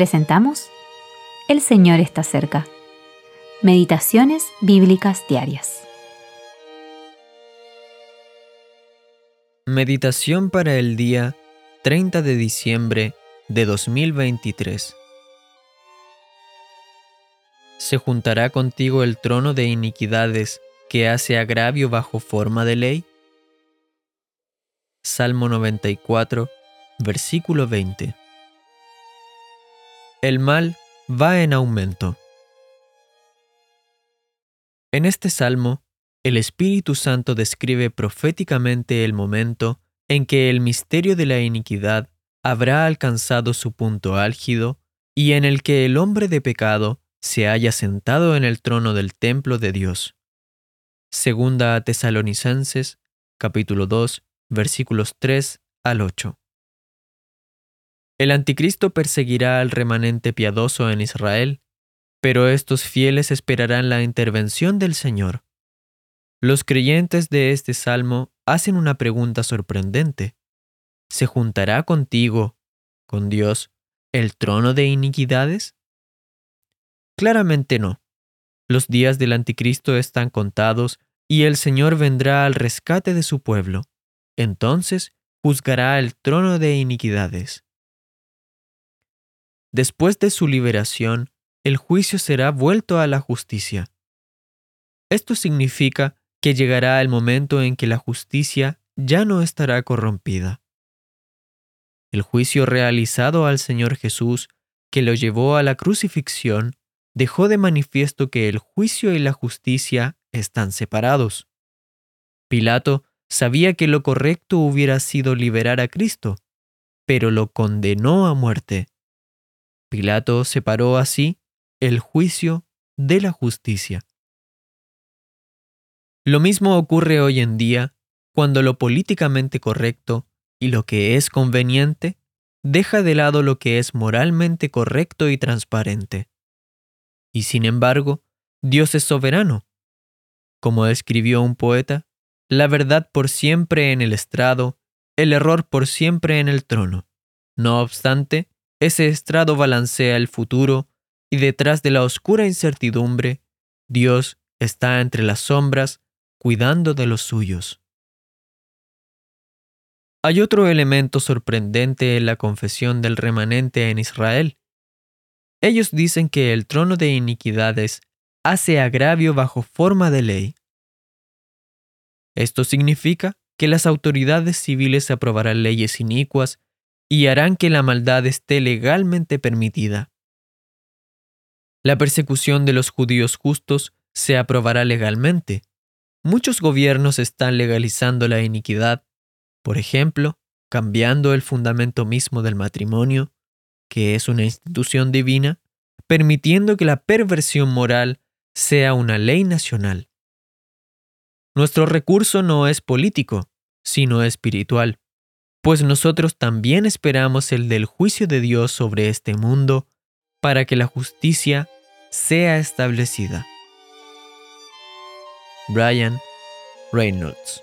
presentamos El Señor está cerca. Meditaciones Bíblicas Diarias. Meditación para el día 30 de diciembre de 2023. ¿Se juntará contigo el trono de iniquidades que hace agravio bajo forma de ley? Salmo 94, versículo 20. El mal va en aumento. En este salmo, el Espíritu Santo describe proféticamente el momento en que el misterio de la iniquidad habrá alcanzado su punto álgido y en el que el hombre de pecado se haya sentado en el trono del templo de Dios. Segunda Tesalonicenses, capítulo 2, versículos 3 al 8. El anticristo perseguirá al remanente piadoso en Israel, pero estos fieles esperarán la intervención del Señor. Los creyentes de este salmo hacen una pregunta sorprendente. ¿Se juntará contigo, con Dios, el trono de iniquidades? Claramente no. Los días del anticristo están contados y el Señor vendrá al rescate de su pueblo. Entonces juzgará el trono de iniquidades. Después de su liberación, el juicio será vuelto a la justicia. Esto significa que llegará el momento en que la justicia ya no estará corrompida. El juicio realizado al Señor Jesús, que lo llevó a la crucifixión, dejó de manifiesto que el juicio y la justicia están separados. Pilato sabía que lo correcto hubiera sido liberar a Cristo, pero lo condenó a muerte. Pilato separó así el juicio de la justicia. Lo mismo ocurre hoy en día cuando lo políticamente correcto y lo que es conveniente deja de lado lo que es moralmente correcto y transparente. Y sin embargo, Dios es soberano. Como escribió un poeta, la verdad por siempre en el estrado, el error por siempre en el trono. No obstante, ese estrado balancea el futuro y detrás de la oscura incertidumbre, Dios está entre las sombras cuidando de los suyos. Hay otro elemento sorprendente en la confesión del remanente en Israel. Ellos dicen que el trono de iniquidades hace agravio bajo forma de ley. Esto significa que las autoridades civiles aprobarán leyes inicuas y harán que la maldad esté legalmente permitida. La persecución de los judíos justos se aprobará legalmente. Muchos gobiernos están legalizando la iniquidad, por ejemplo, cambiando el fundamento mismo del matrimonio, que es una institución divina, permitiendo que la perversión moral sea una ley nacional. Nuestro recurso no es político, sino espiritual pues nosotros también esperamos el del juicio de Dios sobre este mundo para que la justicia sea establecida. Brian Reynolds